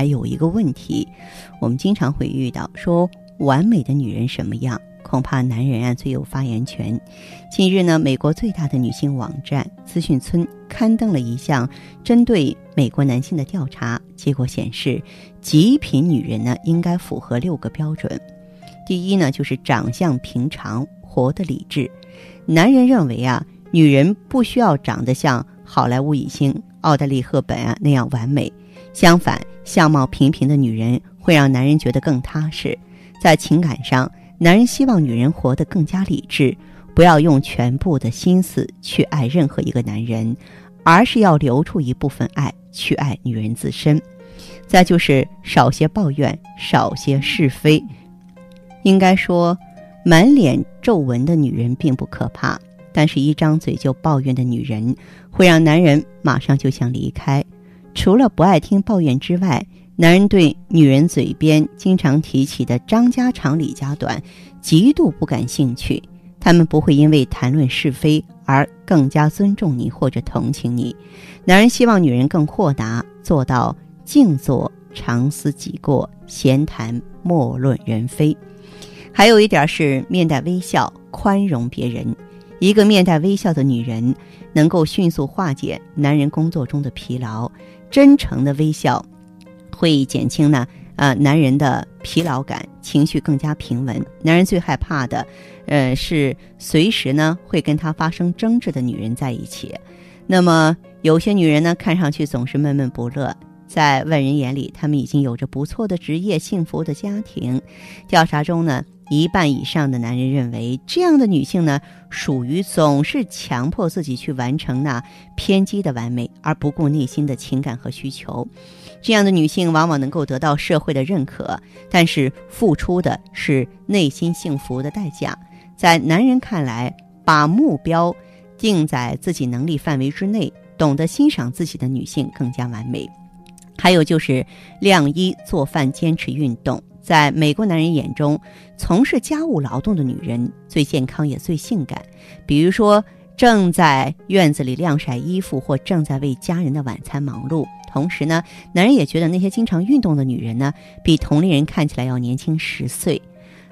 还有一个问题，我们经常会遇到，说完美的女人什么样？恐怕男人啊最有发言权。近日呢，美国最大的女性网站资讯村刊登了一项针对美国男性的调查结果，显示极品女人呢应该符合六个标准。第一呢，就是长相平常，活得理智。男人认为啊，女人不需要长得像好莱坞影星奥黛丽·赫本啊那样完美。相反，相貌平平的女人会让男人觉得更踏实。在情感上，男人希望女人活得更加理智，不要用全部的心思去爱任何一个男人，而是要留出一部分爱去爱女人自身。再就是少些抱怨，少些是非。应该说，满脸皱纹的女人并不可怕，但是一张嘴就抱怨的女人，会让男人马上就想离开。除了不爱听抱怨之外，男人对女人嘴边经常提起的张家长李家短，极度不感兴趣。他们不会因为谈论是非而更加尊重你或者同情你。男人希望女人更豁达，做到静坐常思己过，闲谈莫论人非。还有一点是面带微笑，宽容别人。一个面带微笑的女人，能够迅速化解男人工作中的疲劳。真诚的微笑，会减轻呢呃男人的疲劳感，情绪更加平稳。男人最害怕的，呃是随时呢会跟他发生争执的女人在一起。那么有些女人呢，看上去总是闷闷不乐。在外人眼里，他们已经有着不错的职业、幸福的家庭。调查中呢，一半以上的男人认为，这样的女性呢，属于总是强迫自己去完成那偏激的完美，而不顾内心的情感和需求。这样的女性往往能够得到社会的认可，但是付出的是内心幸福的代价。在男人看来，把目标定在自己能力范围之内，懂得欣赏自己的女性更加完美。还有就是晾衣、做饭、坚持运动。在美国男人眼中，从事家务劳动的女人最健康也最性感。比如说，正在院子里晾晒衣服，或正在为家人的晚餐忙碌。同时呢，男人也觉得那些经常运动的女人呢，比同龄人看起来要年轻十岁。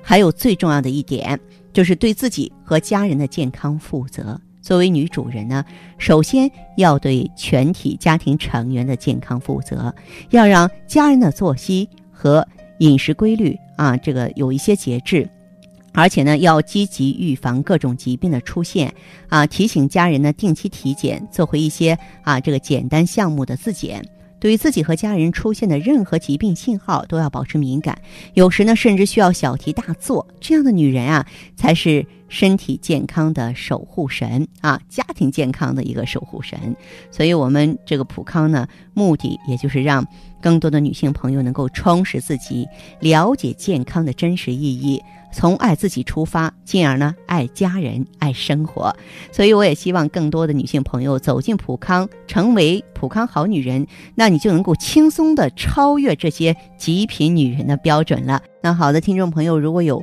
还有最重要的一点，就是对自己和家人的健康负责。作为女主人呢，首先要对全体家庭成员的健康负责，要让家人的作息和饮食规律啊，这个有一些节制，而且呢，要积极预防各种疾病的出现啊，提醒家人呢定期体检，做回一些啊这个简单项目的自检。对于自己和家人出现的任何疾病信号，都要保持敏感，有时呢，甚至需要小题大做。这样的女人啊，才是身体健康的守护神啊，家庭健康的一个守护神。所以，我们这个普康呢，目的也就是让更多的女性朋友能够充实自己，了解健康的真实意义。从爱自己出发，进而呢爱家人、爱生活，所以我也希望更多的女性朋友走进普康，成为普康好女人，那你就能够轻松的超越这些极品女人的标准了。那好的，听众朋友，如果有